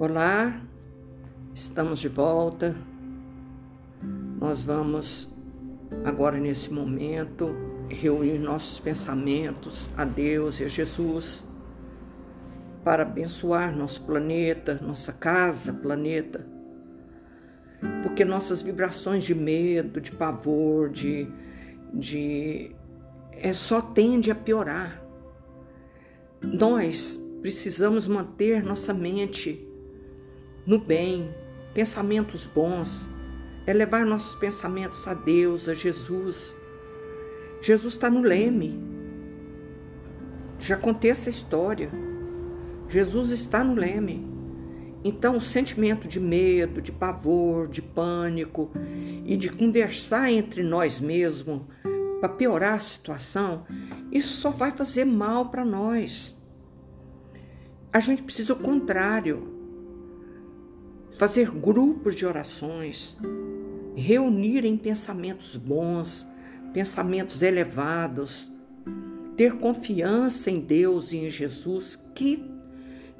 Olá, estamos de volta. Nós vamos agora nesse momento reunir nossos pensamentos a Deus e a Jesus para abençoar nosso planeta, nossa casa, planeta. Porque nossas vibrações de medo, de pavor, de, de é, só tende a piorar. Nós precisamos manter nossa mente no bem, pensamentos bons, é levar nossos pensamentos a Deus, a Jesus. Jesus está no leme. Já contei essa história. Jesus está no leme. Então, o sentimento de medo, de pavor, de pânico e de conversar entre nós mesmos para piorar a situação, isso só vai fazer mal para nós. A gente precisa o contrário fazer grupos de orações, reunir em pensamentos bons, pensamentos elevados, ter confiança em Deus e em Jesus, que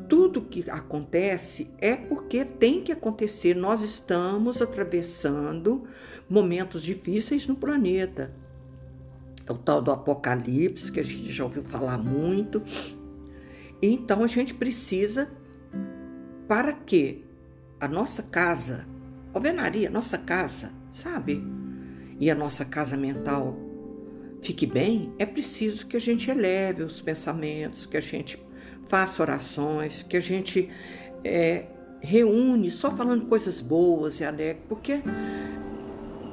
tudo que acontece é porque tem que acontecer. Nós estamos atravessando momentos difíceis no planeta. É o tal do apocalipse, que a gente já ouviu falar muito. Então a gente precisa, para quê? A nossa casa, alvenaria, nossa casa, sabe? E a nossa casa mental fique bem, é preciso que a gente eleve os pensamentos, que a gente faça orações, que a gente é, reúne só falando coisas boas e alegres, porque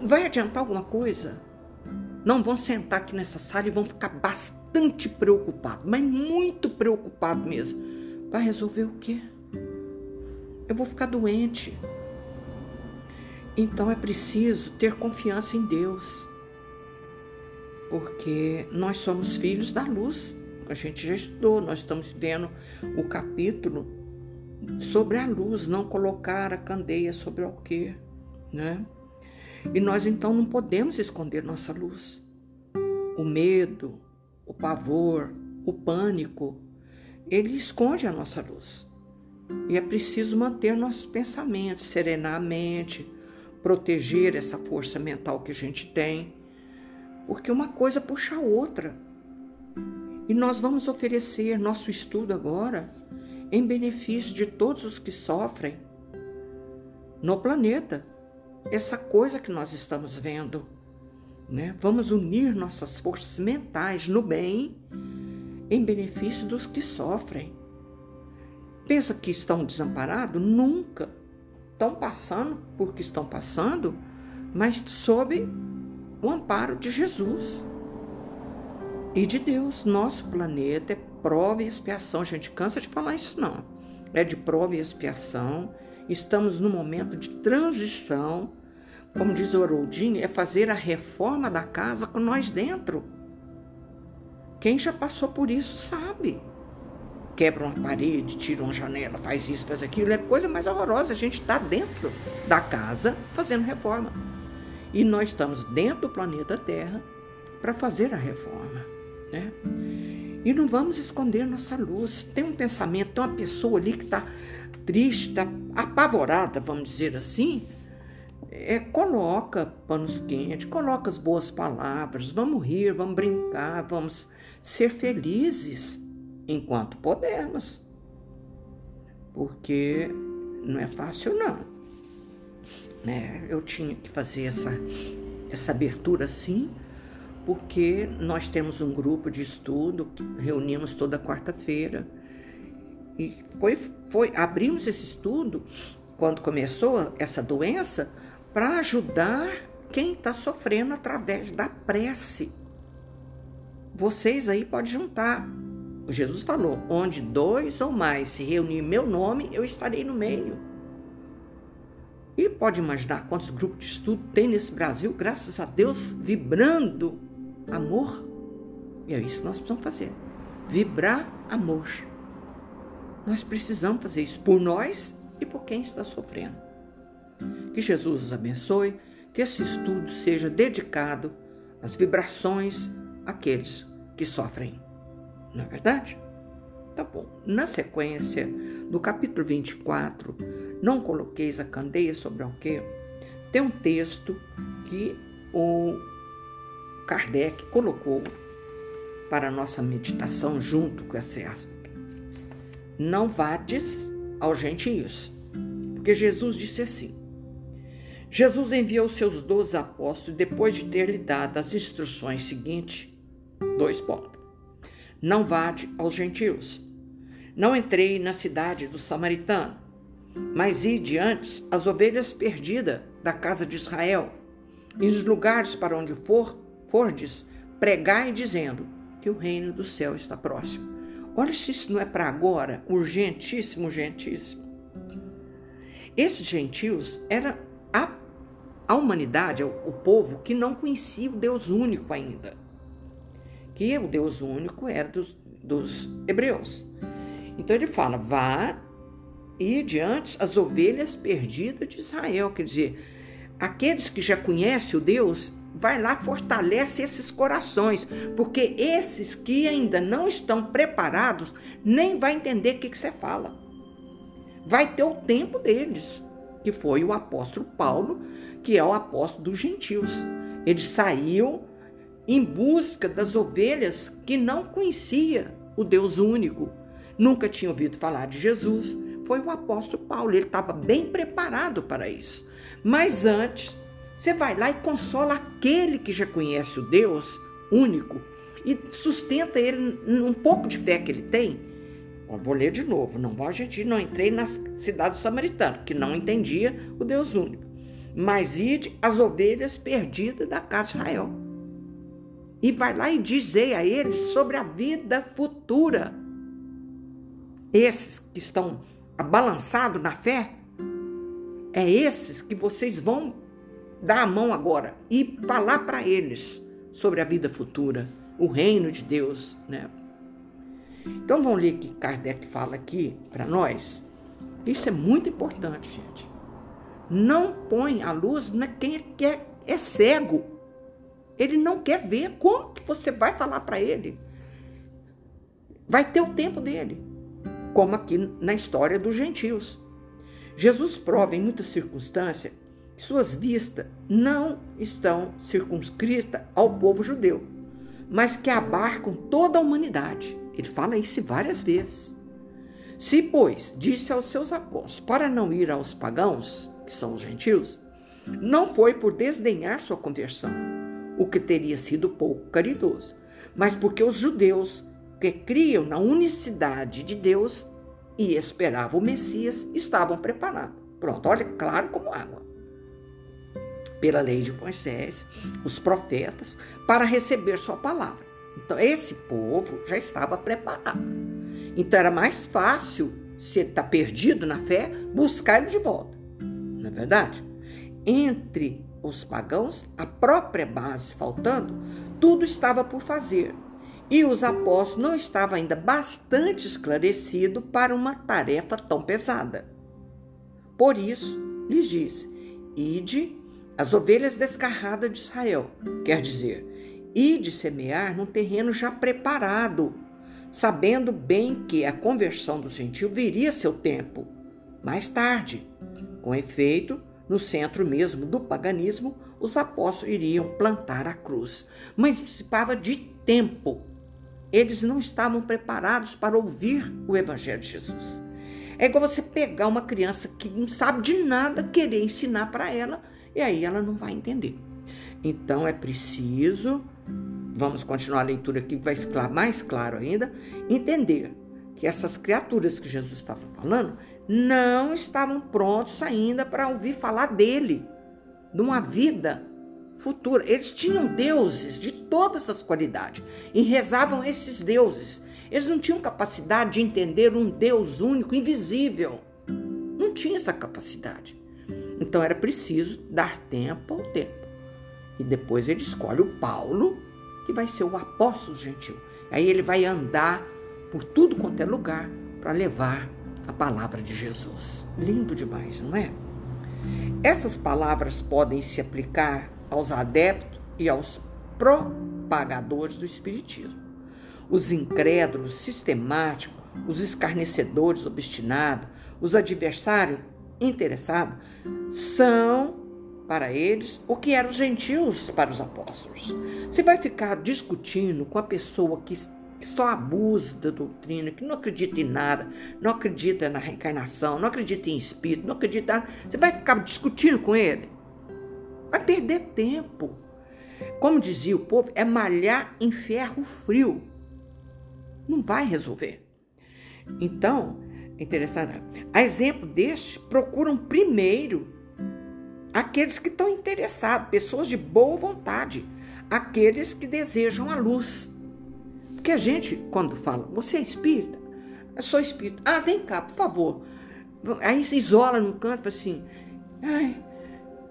vai adiantar alguma coisa? Não vão sentar aqui nessa sala e vão ficar bastante preocupados, mas muito preocupados mesmo. Vai resolver o quê? Eu vou ficar doente. Então é preciso ter confiança em Deus, porque nós somos filhos da luz. A gente já estudou, nós estamos vendo o capítulo sobre a luz, não colocar a candeia sobre o alqueire, né? E nós então não podemos esconder nossa luz. O medo, o pavor, o pânico, ele esconde a nossa luz. E é preciso manter nossos pensamentos, serenar a mente, proteger essa força mental que a gente tem, porque uma coisa puxa a outra. E nós vamos oferecer nosso estudo agora em benefício de todos os que sofrem no planeta. Essa coisa que nós estamos vendo. Né? Vamos unir nossas forças mentais no bem em benefício dos que sofrem. Pensa que estão desamparados? Nunca. Estão passando porque estão passando, mas sob o amparo de Jesus e de Deus. Nosso planeta é prova e expiação. A gente cansa de falar isso, não. É de prova e expiação. Estamos num momento de transição. Como diz o Haroldini, é fazer a reforma da casa com nós dentro. Quem já passou por isso sabe quebra uma parede, tira uma janela, faz isso, faz aquilo, é coisa mais horrorosa. A gente está dentro da casa fazendo reforma. E nós estamos dentro do planeta Terra para fazer a reforma. Né? E não vamos esconder nossa luz. Tem um pensamento, tem uma pessoa ali que está triste, está apavorada, vamos dizer assim. É, coloca panos quentes, coloca as boas palavras, vamos rir, vamos brincar, vamos ser felizes enquanto podemos. Porque não é fácil, não. Né? Eu tinha que fazer essa, essa abertura sim, porque nós temos um grupo de estudo, reunimos toda quarta-feira. E foi, foi, abrimos esse estudo quando começou essa doença para ajudar quem está sofrendo através da prece. Vocês aí podem juntar Jesus falou: onde dois ou mais se reunir em meu nome, eu estarei no meio. E pode imaginar quantos grupos de estudo tem nesse Brasil, graças a Deus, vibrando amor. E é isso que nós precisamos fazer: vibrar amor. Nós precisamos fazer isso por nós e por quem está sofrendo. Que Jesus os abençoe, que esse estudo seja dedicado às vibrações àqueles que sofrem não é verdade? Tá bom. Na sequência, No capítulo 24, não coloqueis a candeia sobre o quê? Tem um texto que o Kardec colocou para a nossa meditação junto com esse assunto. Não vades aos gentios, porque Jesus disse assim: Jesus enviou seus doze apóstolos depois de ter lhe dado as instruções seguintes, dois pontos. Não vade aos gentios. Não entrei na cidade do samaritano, mas ide antes as ovelhas perdidas da casa de Israel. E nos lugares para onde for, fordes, pregai dizendo que o reino do céu está próximo. Olha se isso não é para agora, urgentíssimo, urgentíssimo. Esses gentios era a, a humanidade, o, o povo que não conhecia o Deus único ainda. Que o Deus único era dos, dos hebreus. Então ele fala: vá e diante as ovelhas perdidas de Israel. Quer dizer, aqueles que já conhecem o Deus, vai lá, fortalece esses corações, porque esses que ainda não estão preparados nem vai entender o que, que você fala. Vai ter o tempo deles, que foi o apóstolo Paulo, que é o apóstolo dos gentios. Ele saiu em busca das ovelhas que não conhecia o Deus único, nunca tinha ouvido falar de Jesus. Foi o apóstolo Paulo, ele estava bem preparado para isso. Mas antes, você vai lá e consola aquele que já conhece o Deus único e sustenta ele num pouco de fé que ele tem. Eu vou ler de novo. Não vou a gente não entrei na cidade samaritana, que não entendia o Deus único. Mas ide as ovelhas perdidas da casa de Israel. E vai lá e dizei a eles sobre a vida futura. Esses que estão abalançados na fé, é esses que vocês vão dar a mão agora e falar para eles sobre a vida futura, o reino de Deus, né? Então vamos ler que Kardec fala aqui para nós. Isso é muito importante, gente. Não põe a luz na quem quer, é cego. Ele não quer ver como que você vai falar para ele. Vai ter o tempo dele, como aqui na história dos gentios. Jesus prova em muitas circunstâncias suas vistas não estão circunscritas ao povo judeu, mas que abarcam toda a humanidade. Ele fala isso várias vezes. Se, pois, disse aos seus apóstolos para não ir aos pagãos, que são os gentios, não foi por desdenhar sua conversão, o que teria sido pouco caridoso, mas porque os judeus que criam na unicidade de Deus e esperavam o Messias estavam preparados. Pronto, olha, claro como água pela lei de Moisés, os profetas, para receber sua palavra. Então, esse povo já estava preparado. Então, era mais fácil, se ele está perdido na fé, buscar ele de volta. Não é verdade? Entre os pagãos, a própria base faltando, tudo estava por fazer. E os apóstolos não estavam ainda bastante esclarecidos para uma tarefa tão pesada. Por isso, lhes disse: Ide as ovelhas descarradas de Israel, quer dizer, e de semear num terreno já preparado, sabendo bem que a conversão do gentil viria seu tempo, mais tarde. Com efeito, no centro mesmo do paganismo, os apóstolos iriam plantar a cruz, mas participava de tempo. Eles não estavam preparados para ouvir o evangelho de Jesus. É igual você pegar uma criança que não sabe de nada, querer ensinar para ela e aí ela não vai entender. Então é preciso, vamos continuar a leitura aqui, vai ficar mais claro ainda, entender que essas criaturas que Jesus estava falando não estavam prontos ainda para ouvir falar dele, de uma vida futura. Eles tinham deuses de todas as qualidades e rezavam esses deuses. Eles não tinham capacidade de entender um Deus único, invisível. Não tinha essa capacidade. Então era preciso dar tempo ao tempo. E depois ele escolhe o Paulo, que vai ser o apóstolo gentil. Aí ele vai andar por tudo quanto é lugar para levar a palavra de Jesus. Lindo demais, não é? Essas palavras podem se aplicar aos adeptos e aos propagadores do Espiritismo. os incrédulos sistemáticos, os escarnecedores obstinados, os adversários interessados, são para eles o que eram os gentios para os apóstolos. Você vai ficar discutindo com a pessoa que só abusa da doutrina, que não acredita em nada, não acredita na reencarnação, não acredita em espírito, não acredita. Você vai ficar discutindo com ele? Vai perder tempo. Como dizia o povo, é malhar em ferro frio. Não vai resolver. Então, interessante. A exemplo deste, procuram primeiro aqueles que estão interessados, pessoas de boa vontade, aqueles que desejam a luz. Porque a gente, quando fala, você é espírita? Eu sou espírita. Ah, vem cá, por favor. Aí se isola num canto fala assim: ai,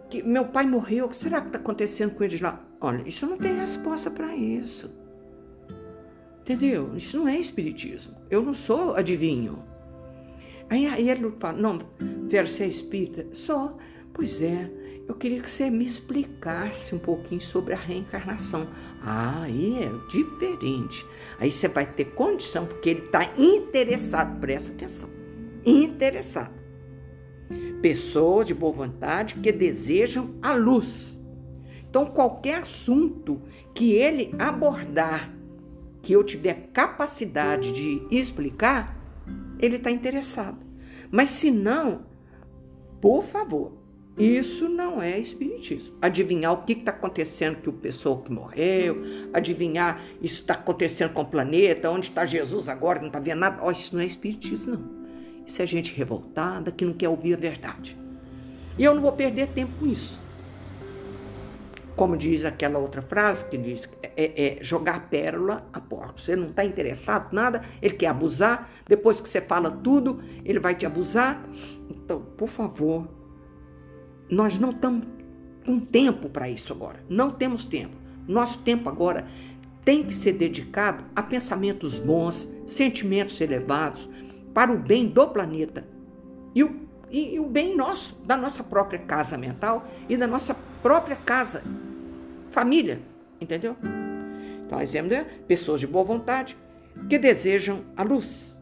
que meu pai morreu, o que será que está acontecendo com eles lá? Olha, isso não tem resposta para isso. Entendeu? Isso não é espiritismo. Eu não sou adivinho. Aí, aí ele fala: Não, você é espírita? Sou. Pois é, eu queria que você me explicasse um pouquinho sobre a reencarnação. Ah, aí é diferente. Aí você vai ter condição, porque ele está interessado, presta atenção. Interessado. Pessoas de boa vontade que desejam a luz. Então, qualquer assunto que ele abordar, que eu tiver capacidade de explicar, ele está interessado. Mas se não, por favor, isso não é espiritismo. Adivinhar o que está acontecendo com o pessoa que morreu, adivinhar isso está acontecendo com o planeta, onde está Jesus agora, não está vendo nada. Oh, isso não é espiritismo, não. Isso é gente revoltada que não quer ouvir a verdade. E eu não vou perder tempo com isso. Como diz aquela outra frase que diz é, é jogar pérola a porco. Você não está interessado em nada, ele quer abusar. Depois que você fala tudo, ele vai te abusar. Então, por favor, nós não estamos com tempo para isso agora. Não temos tempo. Nosso tempo agora tem que ser dedicado a pensamentos bons, sentimentos elevados, para o bem do planeta e o, e, e o bem nosso, da nossa própria casa mental e da nossa própria casa, família, entendeu? Então, exemplo é pessoas de boa vontade que desejam a luz,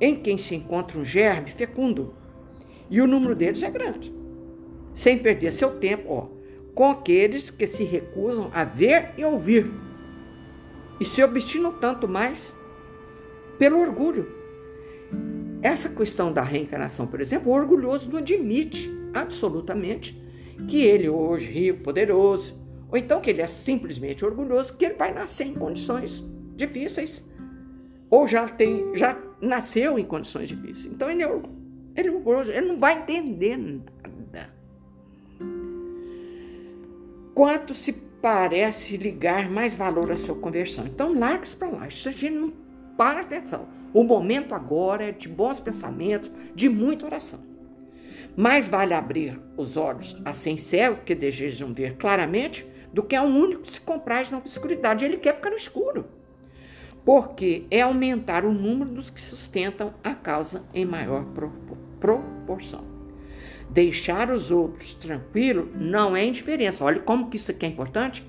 em quem se encontra um germe fecundo, e o número deles é grande sem perder seu tempo ó, com aqueles que se recusam a ver e ouvir e se obstinam tanto mais pelo orgulho. Essa questão da reencarnação, por exemplo, o orgulhoso não admite absolutamente que ele hoje rico, poderoso, ou então que ele é simplesmente orgulhoso, que ele vai nascer em condições difíceis, ou já tem, já nasceu em condições difíceis. Então ele é, ele é orgulhoso, ele não vai entender quanto se parece ligar mais valor à sua conversão. Então, larga isso para lá. Isso a gente não para atenção. O momento agora é de bons pensamentos, de muita oração. Mais vale abrir os olhos a sem cego, que desejam ver claramente, do que a um único que se compraz na obscuridade. Ele quer ficar no escuro. Porque é aumentar o número dos que sustentam a causa em maior proporção. Deixar os outros tranquilos não é indiferença. Olha como que isso aqui é importante.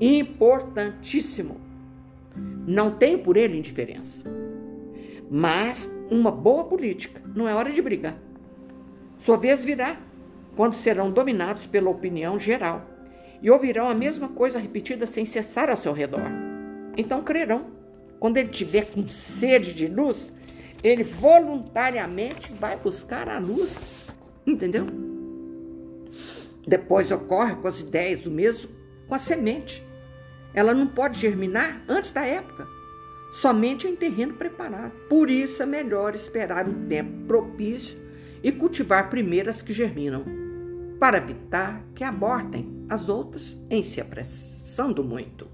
Importantíssimo. Não tem por ele indiferença. Mas uma boa política. Não é hora de brigar. Sua vez virá quando serão dominados pela opinião geral e ouvirão a mesma coisa repetida sem cessar ao seu redor. Então crerão. Quando ele tiver com sede de luz, ele voluntariamente vai buscar a luz Entendeu? Depois ocorre com as ideias o mesmo com a semente. Ela não pode germinar antes da época, somente em terreno preparado. Por isso é melhor esperar um tempo propício e cultivar primeiro as que germinam, para evitar que abortem as outras em se apressando muito.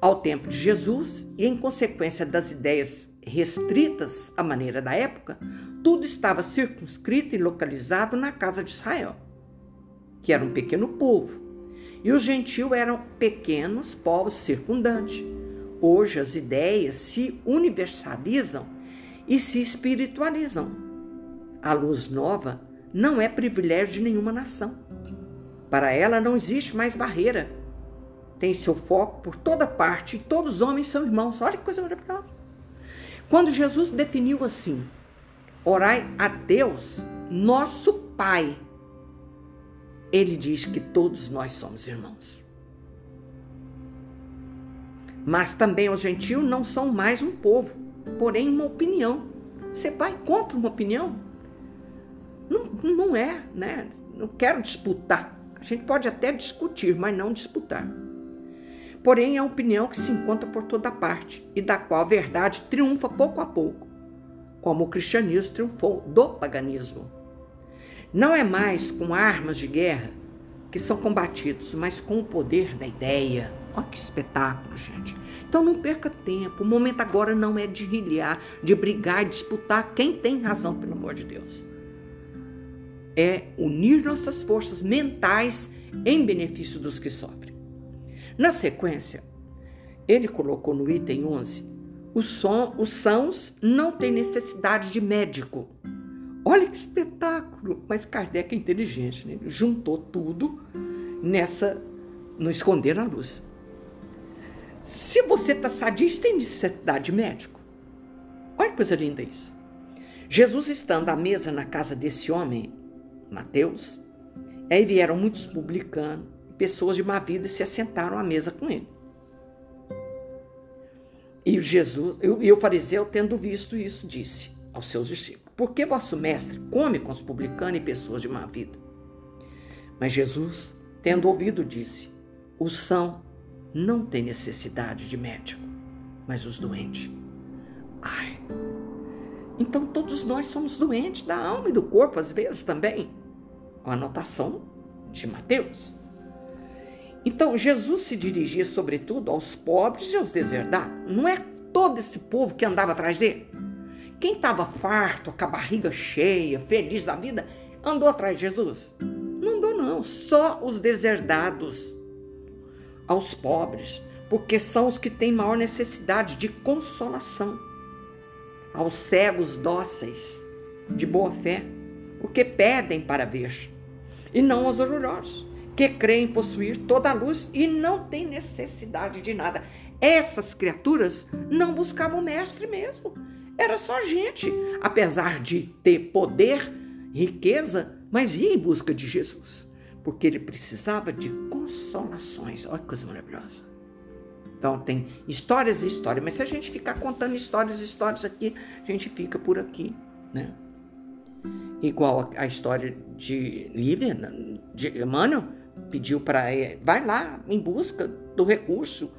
Ao tempo de Jesus, e em consequência das ideias restritas à maneira da época, tudo estava circunscrito e localizado na casa de Israel, que era um pequeno povo, e os gentios eram pequenos povos circundantes. Hoje as ideias se universalizam e se espiritualizam. A luz nova não é privilégio de nenhuma nação. Para ela não existe mais barreira tem seu foco por toda parte, e todos os homens são irmãos. Olha que coisa maravilhosa. Quando Jesus definiu assim: orai a Deus, nosso Pai, ele diz que todos nós somos irmãos. Mas também os gentios não são mais um povo, porém uma opinião. Você vai contra uma opinião? Não, não é, né? Não quero disputar. A gente pode até discutir, mas não disputar. Porém, é uma opinião que se encontra por toda parte e da qual a verdade triunfa pouco a pouco, como o cristianismo triunfou do paganismo. Não é mais com armas de guerra que são combatidos, mas com o poder da ideia. Olha que espetáculo, gente. Então não perca tempo. O momento agora não é de rilhar, de brigar, disputar quem tem razão, pelo amor de Deus é unir nossas forças mentais em benefício dos que sofrem. Na sequência, ele colocou no item 11: os, som, os sãos não têm necessidade de médico. Olha que espetáculo! Mas Kardec é inteligente, né? Ele juntou tudo nessa, no esconder a luz. Se você está sadista, tem necessidade de médico. Olha que coisa linda isso. Jesus estando à mesa na casa desse homem, Mateus, aí vieram muitos publicanos, pessoas de má vida e se assentaram à mesa com ele. E Jesus, e o fariseu, tendo visto isso, disse aos seus discípulos: Por que vosso mestre come com os publicanos e pessoas de má vida? Mas Jesus, tendo ouvido, disse: Os são não têm necessidade de médico, mas os doentes. Ai, então todos nós somos doentes da alma e do corpo, às vezes também a anotação de Mateus. Então, Jesus se dirigia, sobretudo, aos pobres e aos deserdados. Não é todo esse povo que andava atrás dele. Quem estava farto, com a barriga cheia, feliz da vida, andou atrás de Jesus? Não andou, não. Só os deserdados, aos pobres, porque são os que têm maior necessidade de consolação. Aos cegos dóceis, de boa fé, porque pedem para ver e não aos orgulhosos, que creem possuir toda a luz e não têm necessidade de nada. Essas criaturas não buscavam o mestre mesmo. Era só gente, apesar de ter poder, riqueza, mas ia em busca de Jesus, porque ele precisava de consolações. Olha que coisa maravilhosa. Então tem histórias e histórias, mas se a gente ficar contando histórias e histórias aqui, a gente fica por aqui, né? igual a, história de Lívia, de Emmanuel, pediu para vai lá em busca do recurso,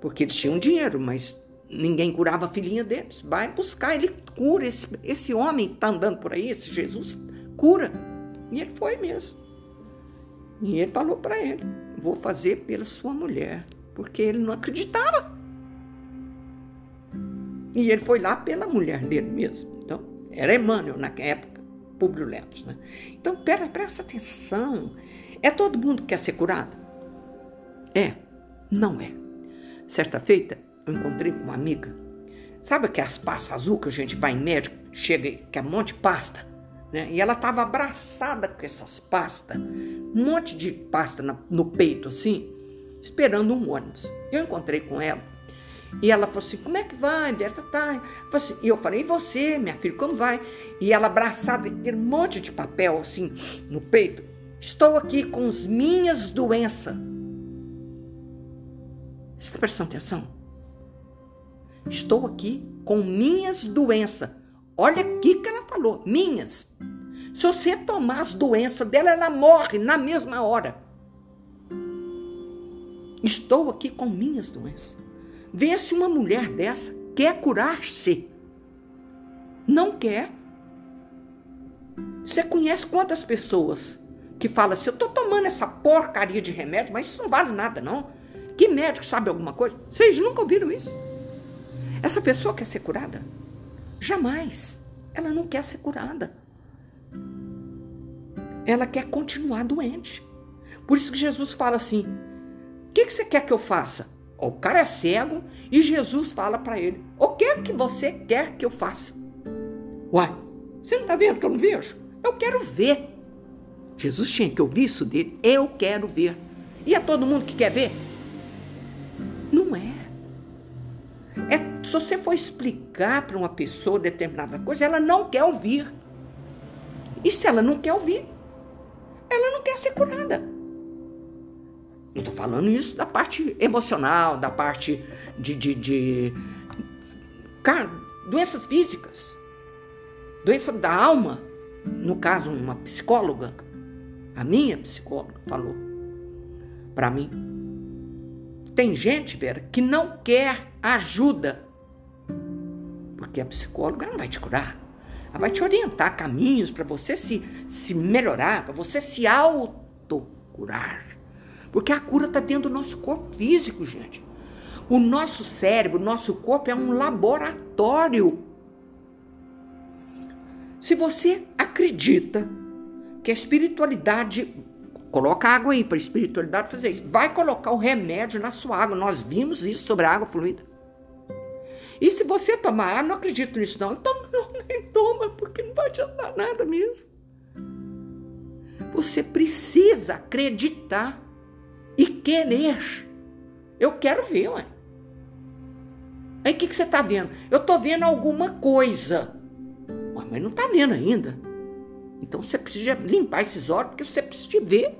porque eles tinham dinheiro, mas ninguém curava a filhinha deles. Vai buscar, ele cura. Esse, esse homem que está andando por aí, esse Jesus, cura. E ele foi mesmo. E ele falou para ele: Vou fazer pela sua mulher, porque ele não acreditava. E ele foi lá pela mulher dele mesmo. Então, era Emmanuel na época. Públio Lentos. Né? Então, pera, presta atenção. É todo mundo que quer ser curado? É, não é. Certa feita, eu encontrei com uma amiga. Sabe que as pastas azul que a gente vai em médico, chega que é um monte de pasta? Né? E ela estava abraçada com essas pastas, um monte de pasta no peito, assim, esperando um ônibus. Eu encontrei com ela e ela falou assim: Como é que vai, Berta? Tá. Assim, e eu falei: E você, minha filha, como vai? E ela abraçada, aquele monte de papel assim no peito. Estou aqui com as minhas doenças. Está prestando atenção? Estou aqui com minhas doenças. Olha aqui que ela falou: minhas. Se você tomar as doenças dela, ela morre na mesma hora. Estou aqui com minhas doenças. Vê se uma mulher dessa quer curar-se. Não quer. Você conhece quantas pessoas que falam assim: eu estou tomando essa porcaria de remédio, mas isso não vale nada, não. Que médico sabe alguma coisa? Vocês nunca ouviram isso? Essa pessoa quer ser curada? Jamais. Ela não quer ser curada. Ela quer continuar doente. Por isso que Jesus fala assim: o que, que você quer que eu faça? O cara é cego e Jesus fala para ele: O que é que você quer que eu faça? Uai, você não está vendo que eu não vejo? Eu quero ver. Jesus tinha que ouvir isso dele. Eu quero ver. E é todo mundo que quer ver? Não é. é se você for explicar para uma pessoa determinada coisa, ela não quer ouvir. E se ela não quer ouvir, ela não quer ser curada. Eu estou falando isso da parte emocional, da parte de, de, de cara, doenças físicas, doença da alma. No caso, uma psicóloga, a minha psicóloga falou para mim. Tem gente, Vera, que não quer ajuda, porque a psicóloga não vai te curar. Ela vai te orientar caminhos para você se, se melhorar, para você se autocurar. Porque a cura está dentro do nosso corpo físico, gente. O nosso cérebro, o nosso corpo é um laboratório. Se você acredita que a espiritualidade coloca água aí para a espiritualidade fazer isso, vai colocar o remédio na sua água. Nós vimos isso sobre a água fluida. E se você tomar, ah, não acredito nisso não, então não, nem toma, porque não vai adiantar nada mesmo. Você precisa acreditar e querer. Eu quero ver, ué. Aí o que, que você está vendo? Eu estou vendo alguma coisa. Ué, mas não está vendo ainda. Então você precisa limpar esses olhos, porque você precisa ver.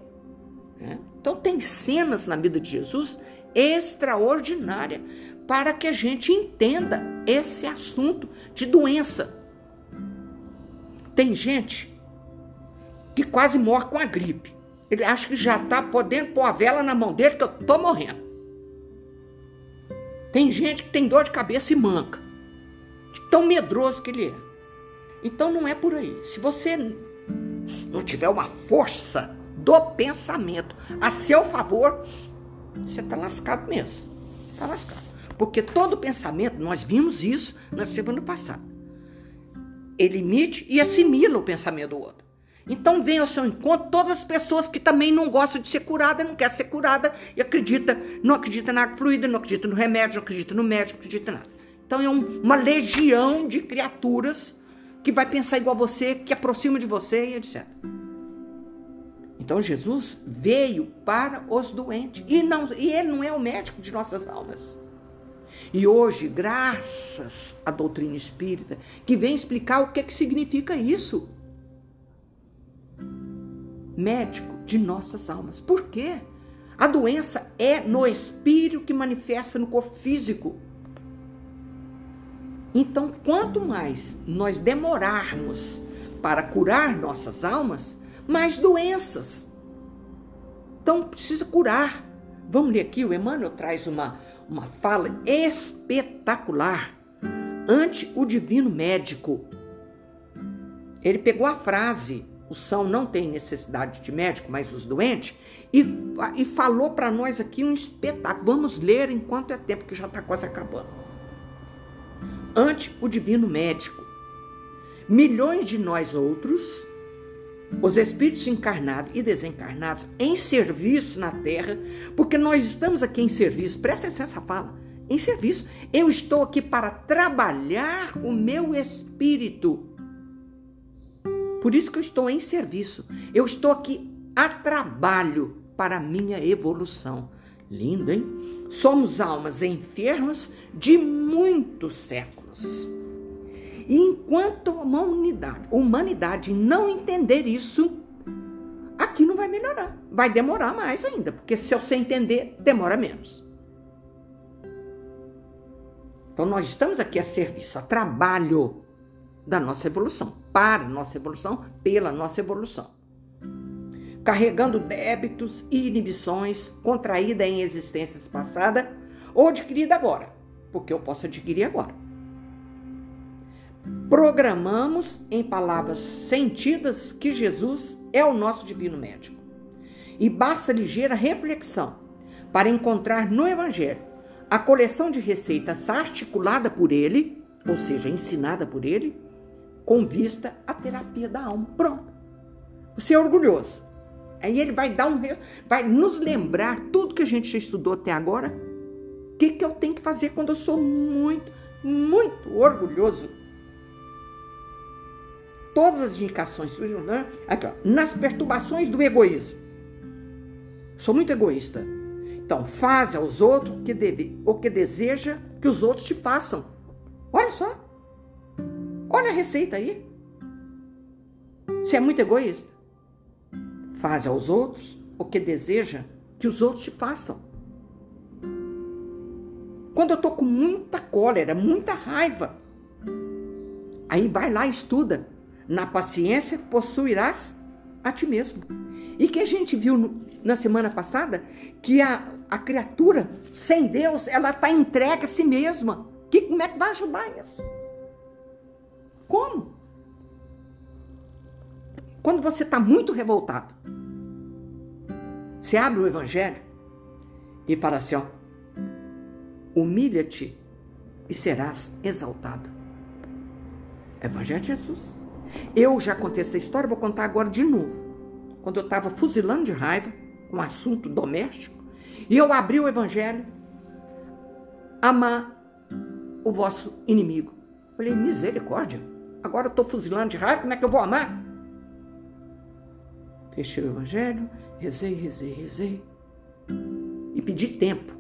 Né? Então tem cenas na vida de Jesus extraordinárias para que a gente entenda esse assunto de doença. Tem gente que quase morre com a gripe. Ele acha que já está podendo pôr a vela na mão dele que eu estou morrendo. Tem gente que tem dor de cabeça e manca. De tão medroso que ele é. Então não é por aí. Se você não tiver uma força do pensamento a seu favor, você está lascado mesmo. Está lascado. Porque todo pensamento, nós vimos isso na semana passada, ele emite e assimila o pensamento do outro. Então vem ao seu encontro todas as pessoas que também não gostam de ser curada, não quer ser curada e acredita, não acredita na água fluida, não acredita no remédio, não acredita no médico, não acredita em nada. Então é um, uma legião de criaturas que vai pensar igual a você, que aproxima de você e etc. Então Jesus veio para os doentes e, não, e ele não é o médico de nossas almas. E hoje, graças à doutrina espírita, que vem explicar o que, é que significa isso médico de nossas almas. Por quê? A doença é no espírito que manifesta no corpo físico. Então, quanto mais nós demorarmos para curar nossas almas, mais doenças. Então, precisa curar. Vamos ler aqui, o Emmanuel traz uma, uma fala espetacular ante o divino médico. Ele pegou a frase o São não tem necessidade de médico, mas os doentes, e, e falou para nós aqui um espetáculo. Vamos ler enquanto é tempo, que já está quase acabando. Ante o divino médico, milhões de nós outros, os espíritos encarnados e desencarnados, em serviço na terra, porque nós estamos aqui em serviço, presta atenção essa fala, em serviço. Eu estou aqui para trabalhar o meu espírito por isso que eu estou em serviço. Eu estou aqui a trabalho para a minha evolução. Lindo, hein? Somos almas enfermas de muitos séculos. E enquanto uma humanidade, humanidade não entender isso, aqui não vai melhorar. Vai demorar mais ainda, porque se você entender, demora menos. Então nós estamos aqui a serviço, a trabalho da nossa evolução, para nossa evolução, pela nossa evolução. Carregando débitos e inibições contraída em existências passadas ou adquirida agora, porque eu posso adquirir agora. Programamos em palavras sentidas que Jesus é o nosso divino médico. E basta ligeira reflexão para encontrar no Evangelho a coleção de receitas articulada por ele, ou seja, ensinada por ele, com vista à terapia da alma. Pronto. Você é orgulhoso. Aí ele vai dar um vai nos lembrar tudo que a gente estudou até agora. O que, que eu tenho que fazer quando eu sou muito, muito orgulhoso? Todas as indicações, aqui, ó, nas perturbações do egoísmo. Sou muito egoísta. Então, faz aos outros o que, deve, o que deseja que os outros te façam. Olha só. Olha a receita aí. Você é muito egoísta. Faz aos outros o que deseja que os outros te façam. Quando eu tô com muita cólera, muita raiva, aí vai lá e estuda. Na paciência possuirás a ti mesmo. E que a gente viu no, na semana passada que a, a criatura sem Deus, ela está entregue a si mesma. Que, como é que vai ajudar isso? Como? Quando você está muito revoltado, você abre o Evangelho e fala assim: ó, humilha-te e serás exaltado. Evangelho de Jesus. Eu já contei essa história, vou contar agora de novo. Quando eu estava fuzilando de raiva, um assunto doméstico, e eu abri o Evangelho, amar o vosso inimigo. Falei, misericórdia, agora eu estou fuzilando de raiva, como é que eu vou amar? Fechei o Evangelho, rezei, rezei, rezei, e pedi tempo.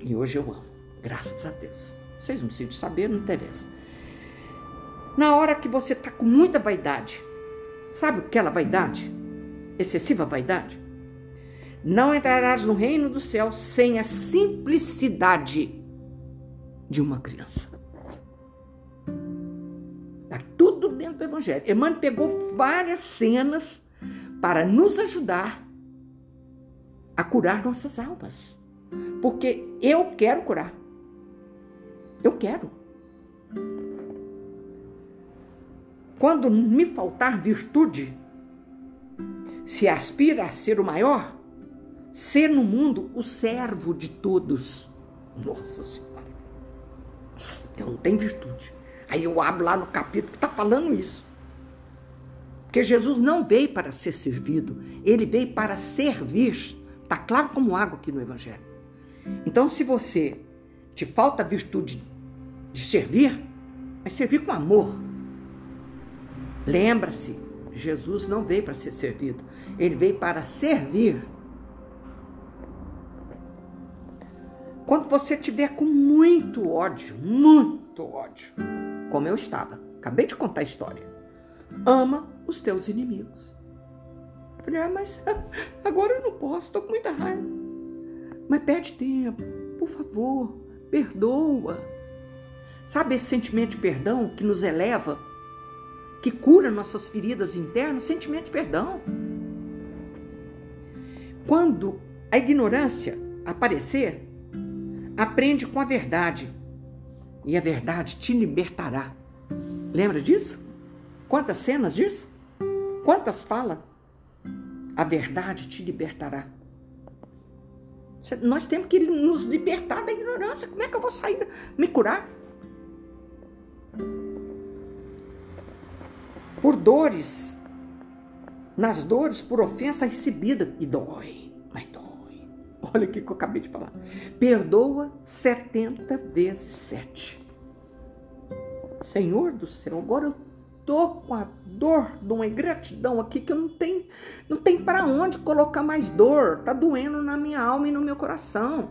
E hoje eu amo, graças a Deus. Vocês não precisam saber, não interessa. Na hora que você está com muita vaidade, sabe aquela vaidade? Excessiva vaidade? Não entrarás no reino do céu sem a simplicidade de uma criança. Está tudo dentro do Evangelho. Emmanuel pegou várias cenas para nos ajudar a curar nossas almas. Porque eu quero curar. Eu quero. Quando me faltar virtude, se aspira a ser o maior, ser no mundo o servo de todos. Nossa Senhora, eu não tenho virtude. Aí eu abro lá no capítulo que está falando isso. Porque Jesus não veio para ser servido, ele veio para servir. Está claro como água aqui no Evangelho. Então, se você te falta virtude de servir, vai servir com amor. Lembra-se, Jesus não veio para ser servido, ele veio para servir. Quando você tiver com muito ódio, muito ódio, como eu estava, acabei de contar a história, ama os teus inimigos. Falei, ah, mas agora eu não posso, estou com muita raiva. Mas perde tempo, por favor, perdoa. Sabe esse sentimento de perdão que nos eleva, que cura nossas feridas internas? Sentimento de perdão. Quando a ignorância aparecer, aprende com a verdade e a verdade te libertará. Lembra disso? Quantas cenas disso? Quantas falas? A verdade te libertará. Nós temos que nos libertar da ignorância. Como é que eu vou sair, me curar? Por dores, nas dores, por ofensa recebida. E dói, mas dói. Olha o que eu acabei de falar. Perdoa 70 vezes 7. Senhor do céu, agora eu tô com a dor de uma ingratidão aqui que eu não tenho, não tem para onde colocar mais dor. Tá doendo na minha alma e no meu coração.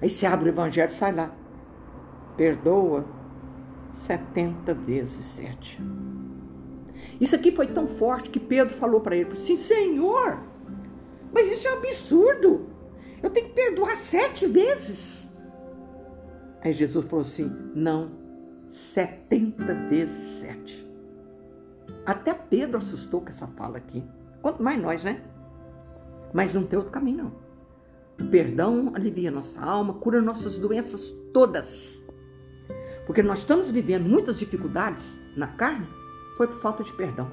Aí você abre o evangelho e sai lá. Perdoa 70 vezes 7. Isso aqui foi tão forte que Pedro falou para ele, assim, Senhor, mas isso é um absurdo. Eu tenho que perdoar sete vezes. Aí Jesus falou assim, não, 70 vezes 7. Até Pedro assustou com essa fala aqui. Quanto mais nós, né? Mas não tem outro caminho, não. O perdão alivia nossa alma, cura nossas doenças todas. Porque nós estamos vivendo muitas dificuldades na carne, foi por falta de perdão.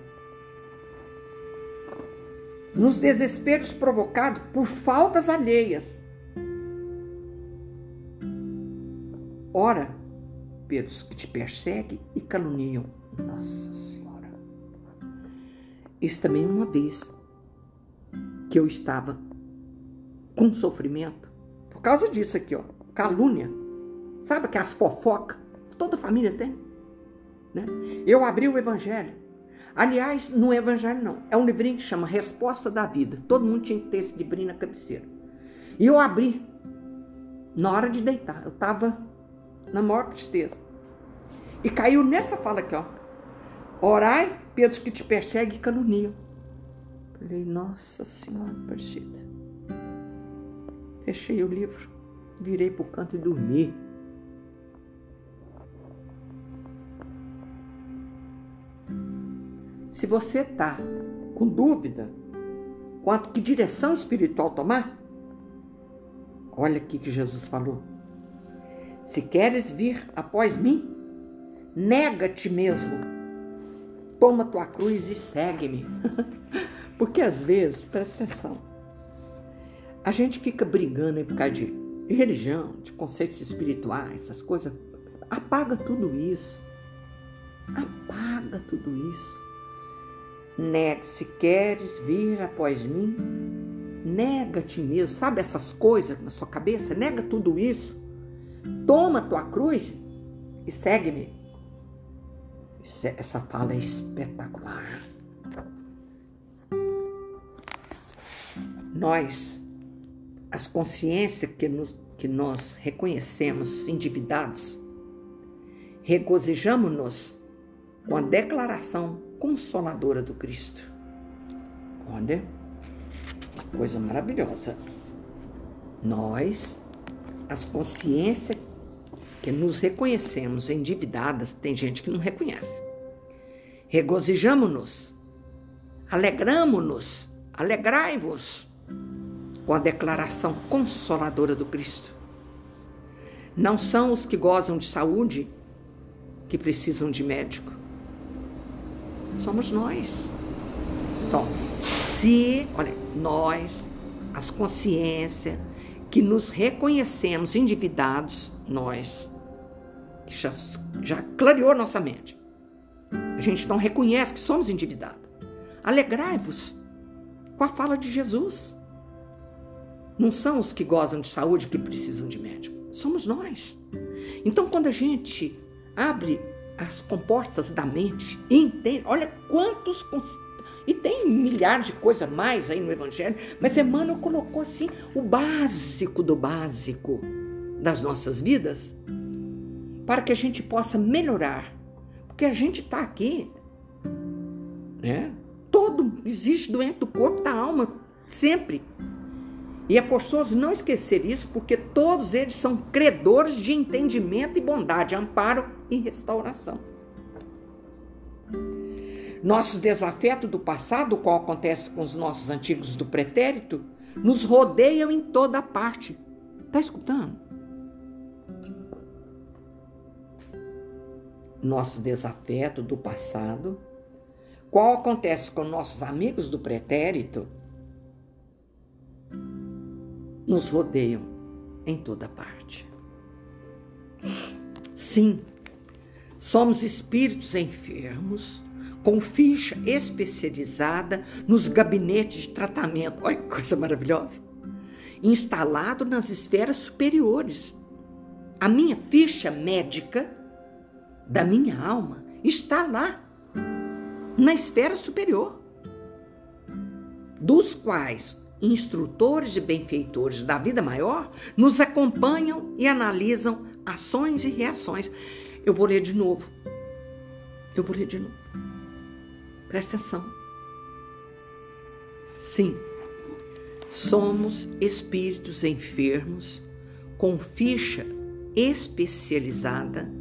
Nos desesperos provocados por faltas alheias. Ora, pelos que te perseguem e caluniam. Nossa isso também uma vez que eu estava com sofrimento, por causa disso aqui, ó, calúnia. Sabe que as fofocas? Toda família tem. Né? Eu abri o Evangelho. Aliás, não é Evangelho, não. É um livrinho que chama Resposta da Vida. Todo mundo tinha que ter esse livrinho na cabeceira. E eu abri na hora de deitar. Eu estava na maior tristeza. E caiu nessa fala aqui, ó. Orai pelos que te perseguem e caluniam. Falei, nossa senhora, parecida. Fechei o livro, virei pro canto e dormi. Se você tá com dúvida quanto que direção espiritual tomar, olha aqui que Jesus falou. Se queres vir após mim, nega-te mesmo. Toma tua cruz e segue-me. Porque às vezes, presta atenção, a gente fica brigando por causa de religião, de conceitos espirituais, essas coisas. Apaga tudo isso. Apaga tudo isso. Nega, se queres vir após mim, nega-te mesmo. Sabe essas coisas na sua cabeça? Nega tudo isso. Toma tua cruz e segue-me. Essa fala é espetacular. Nós, as consciências que, nos, que nós reconhecemos endividados, regozijamos-nos com a declaração consoladora do Cristo. Olha, uma coisa maravilhosa. Nós, as consciências que nos reconhecemos endividadas, tem gente que não reconhece. Regozijamo-nos, alegramo-nos, alegrai-vos com a declaração consoladora do Cristo. Não são os que gozam de saúde que precisam de médico. Somos nós. Então, se, olha, nós, as consciências que nos reconhecemos endividados, nós que já, já clareou nossa mente. A gente não reconhece que somos endividados. Alegrai-vos com a fala de Jesus. Não são os que gozam de saúde que precisam de médico. Somos nós. Então, quando a gente abre as comportas da mente entende, olha quantos. E tem milhares de coisas mais aí no Evangelho, mas Emmanuel colocou assim o básico do básico das nossas vidas para que a gente possa melhorar. Porque a gente está aqui, né? Todo existe doente do corpo, da alma, sempre. E é forçoso não esquecer isso, porque todos eles são credores de entendimento e bondade, amparo e restauração. Nossos desafetos do passado, qual acontece com os nossos antigos do pretérito, nos rodeiam em toda parte. Está escutando? nossos desafetos do passado, qual acontece com nossos amigos do pretérito, nos rodeiam em toda parte. Sim, somos espíritos enfermos com ficha especializada nos gabinetes de tratamento. Olha que coisa maravilhosa! Instalado nas esferas superiores. A minha ficha médica da minha alma está lá, na esfera superior, dos quais instrutores e benfeitores da vida maior nos acompanham e analisam ações e reações. Eu vou ler de novo. Eu vou ler de novo. Presta atenção. Sim, somos espíritos enfermos com ficha especializada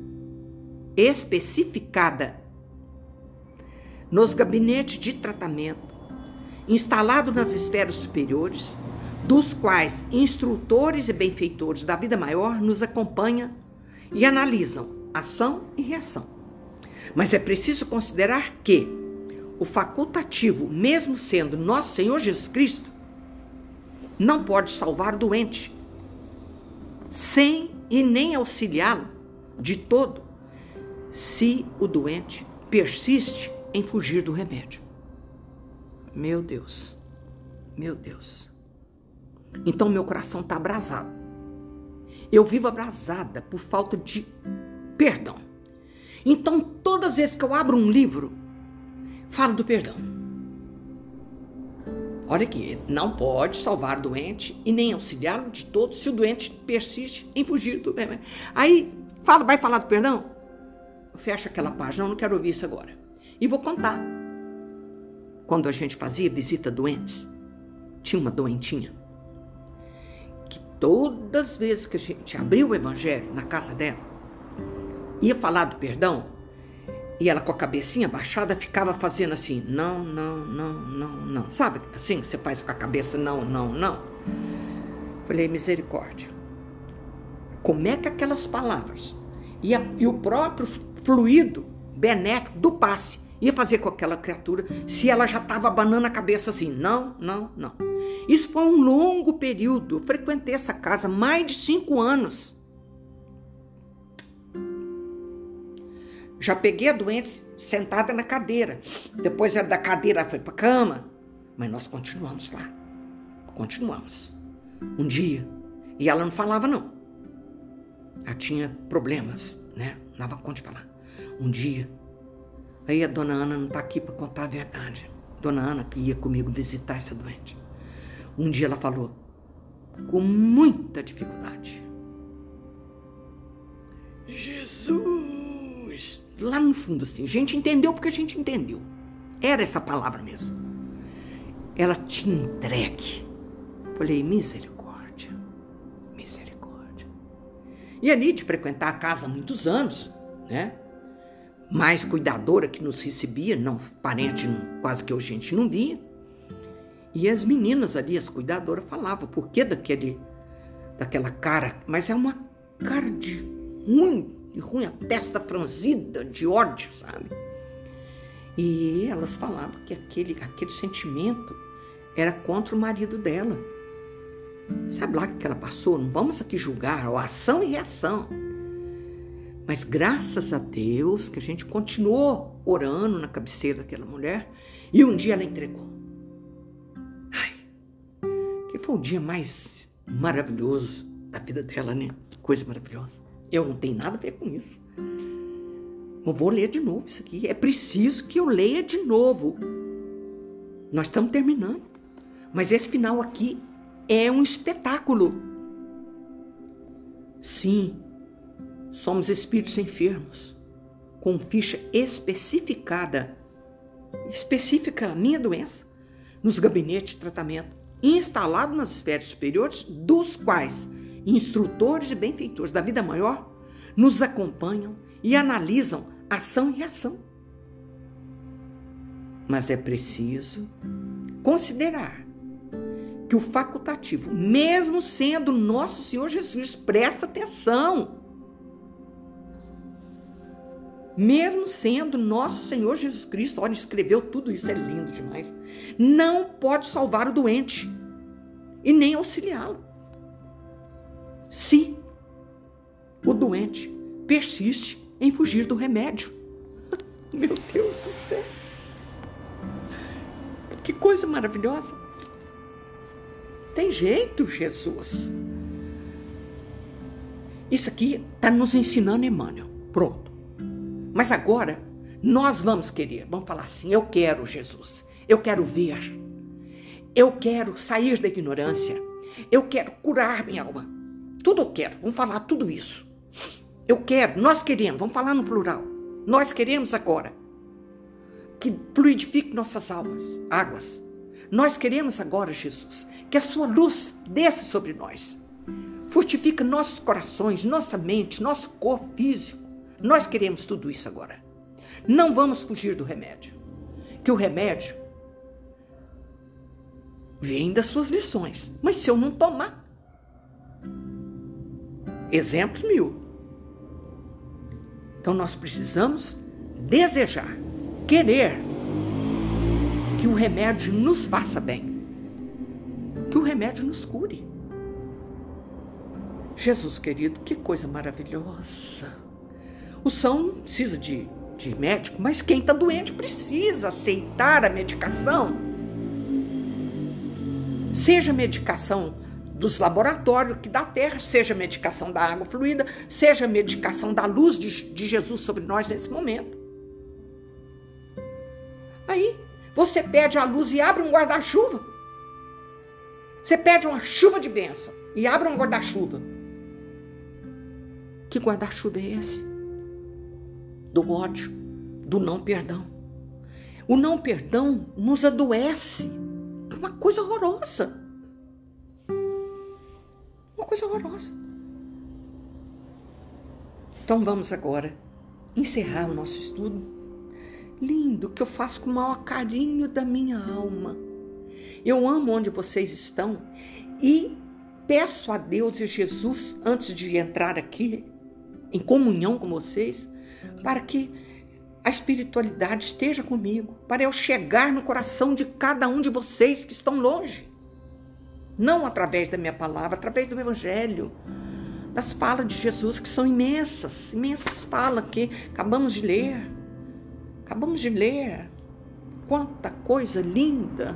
especificada nos gabinetes de tratamento, instalado nas esferas superiores, dos quais instrutores e benfeitores da vida maior nos acompanham e analisam ação e reação. Mas é preciso considerar que o facultativo, mesmo sendo nosso Senhor Jesus Cristo, não pode salvar o doente sem e nem auxiliá-lo de todo se o doente persiste em fugir do remédio. Meu Deus, meu Deus. Então meu coração está abrasado. Eu vivo abrasada por falta de perdão. Então todas as vezes que eu abro um livro, falo do perdão. Olha aqui, não pode salvar o doente e nem auxiliá-lo de todo se o doente persiste em fugir do bem. Aí, fala, vai falar do perdão? Fecha aquela página, eu não quero ouvir isso agora. E vou contar. Quando a gente fazia visita a doentes, tinha uma doentinha que todas as vezes que a gente abriu o evangelho na casa dela, ia falar do perdão, e ela com a cabecinha baixada ficava fazendo assim, não, não, não, não, não. Sabe assim, você faz com a cabeça não, não, não. Falei, misericórdia. Como é que aquelas palavras e, a, e o próprio fluido benéfico do passe ia fazer com aquela criatura se ela já estava abanando a cabeça assim, não, não, não. Isso foi um longo período. Eu frequentei essa casa mais de cinco anos. Já peguei a doente sentada na cadeira. Depois da cadeira foi para cama. Mas nós continuamos lá. Continuamos. Um dia. E ela não falava, não. Ela tinha problemas, né? Não dava conta de falar. Um dia. Aí a dona Ana não está aqui para contar a verdade. Dona Ana que ia comigo visitar essa doente. Um dia ela falou, com muita dificuldade. Jesus! Lá no fundo, assim. A gente entendeu porque a gente entendeu. Era essa palavra mesmo. Ela tinha entregue. Falei, misericórdia, misericórdia. E ali de frequentar a casa há muitos anos, né? Mais cuidadora que nos recebia, não parente quase que a gente não via. E as meninas ali, as cuidadoras, falavam por que daquele, daquela cara, mas é uma cara de ruim, de ruim, a testa franzida, de ódio, sabe? E elas falavam que aquele, aquele sentimento era contra o marido dela. Sabe lá o que ela passou? Não vamos aqui julgar, a ação e reação. Mas graças a Deus que a gente continuou orando na cabeceira daquela mulher e um dia ela entregou. Ai, que foi o dia mais maravilhoso da vida dela, né? Coisa maravilhosa. Eu não tenho nada a ver com isso. Eu vou ler de novo isso aqui. É preciso que eu leia de novo. Nós estamos terminando. Mas esse final aqui é um espetáculo. Sim, somos espíritos enfermos, com ficha especificada, específica a minha doença, nos gabinetes de tratamento, instalado nas esferas superiores, dos quais instrutores e benfeitores da vida maior, nos acompanham e analisam ação e reação. Mas é preciso considerar que o facultativo, mesmo sendo nosso Senhor Jesus, presta atenção. Mesmo sendo nosso Senhor Jesus Cristo, olha, escreveu tudo isso, é lindo demais. Não pode salvar o doente e nem auxiliá-lo se o doente persiste em fugir do remédio. Meu Deus do céu! Que coisa maravilhosa! Tem jeito, Jesus. Isso aqui está nos ensinando Emmanuel. Pronto. Mas agora, nós vamos querer, vamos falar assim: eu quero Jesus, eu quero ver, eu quero sair da ignorância, eu quero curar minha alma. Tudo eu quero, vamos falar tudo isso. Eu quero, nós queremos, vamos falar no plural. Nós queremos agora que fluidifique nossas almas, águas. Nós queremos agora, Jesus, que a sua luz desça sobre nós. Fortifica nossos corações, nossa mente, nosso corpo físico. Nós queremos tudo isso agora. Não vamos fugir do remédio. Que o remédio vem das suas lições. Mas se eu não tomar, Exemplos mil. Então nós precisamos desejar, querer que o remédio nos faça bem, que o remédio nos cure. Jesus querido, que coisa maravilhosa. O São não precisa de, de médico, mas quem está doente precisa aceitar a medicação. Seja medicação dos laboratórios que da terra, seja medicação da água fluida, seja medicação da luz de, de Jesus sobre nós nesse momento. Aí você pede a luz e abre um guarda-chuva Você pede uma chuva de bênção e abre um guarda-chuva. Que guarda-chuva é esse? Do ódio, do não perdão. O não perdão nos adoece. É uma coisa horrorosa. Horrorosa. Então vamos agora encerrar o nosso estudo. Lindo, que eu faço com o maior carinho da minha alma. Eu amo onde vocês estão e peço a Deus e Jesus, antes de entrar aqui em comunhão com vocês, para que a espiritualidade esteja comigo, para eu chegar no coração de cada um de vocês que estão longe. Não através da minha palavra, através do Evangelho, das falas de Jesus, que são imensas, imensas falas que acabamos de ler. Acabamos de ler. Quanta coisa linda.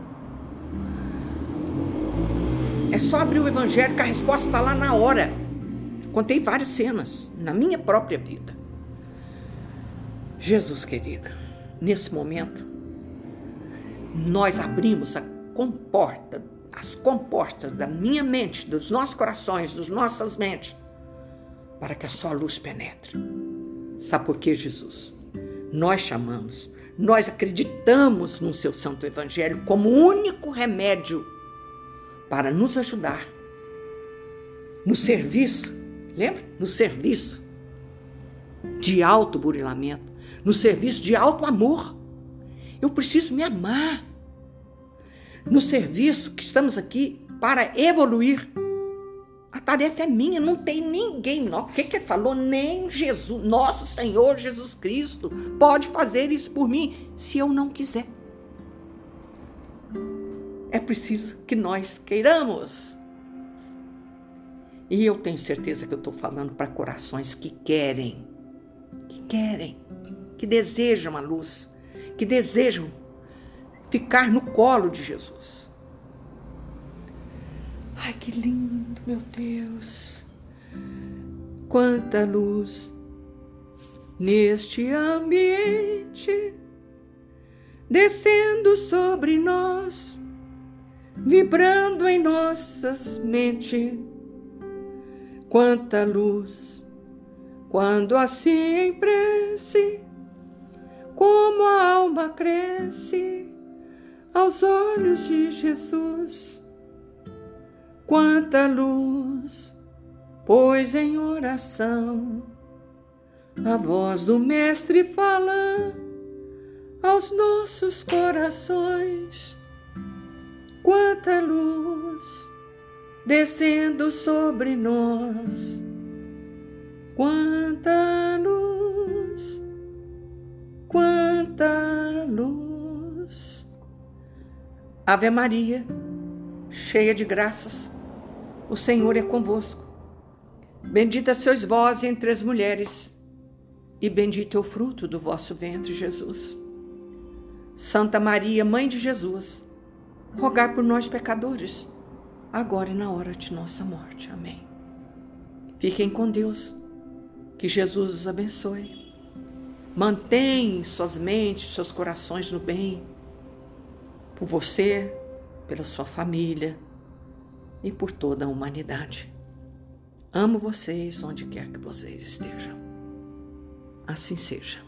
É só abrir o Evangelho que a resposta está lá na hora. Contei várias cenas na minha própria vida. Jesus querida, nesse momento, nós abrimos a comporta, as comportas da minha mente, dos nossos corações, das nossas mentes, para que a sua luz penetre. Sabe por que, Jesus? Nós chamamos, nós acreditamos no seu Santo Evangelho como único remédio para nos ajudar no serviço, lembra? No serviço de auto-burilamento, no serviço de alto amor. Eu preciso me amar. No serviço que estamos aqui para evoluir. A tarefa é minha, não tem ninguém. O que, que ele falou? Nem Jesus, nosso Senhor Jesus Cristo, pode fazer isso por mim se eu não quiser. É preciso que nós queiramos. E eu tenho certeza que eu estou falando para corações que querem, que querem que desejam a luz, que desejam ficar no colo de Jesus. Ai, que lindo, meu Deus! Quanta luz neste ambiente, descendo sobre nós, vibrando em nossas mentes. Quanta luz, quando assim prece como a alma cresce aos olhos de Jesus. Quanta luz, pois em oração a voz do Mestre fala aos nossos corações. Quanta luz descendo sobre nós. Quanta luz quanta luz. Ave Maria, cheia de graças, o Senhor é convosco. Bendita sois vós entre as mulheres, e bendito é o fruto do vosso ventre, Jesus. Santa Maria, Mãe de Jesus, rogai por nós, pecadores, agora e na hora de nossa morte. Amém. Fiquem com Deus. Que Jesus os abençoe. Mantém suas mentes, seus corações no bem, por você, pela sua família e por toda a humanidade. Amo vocês onde quer que vocês estejam. Assim seja.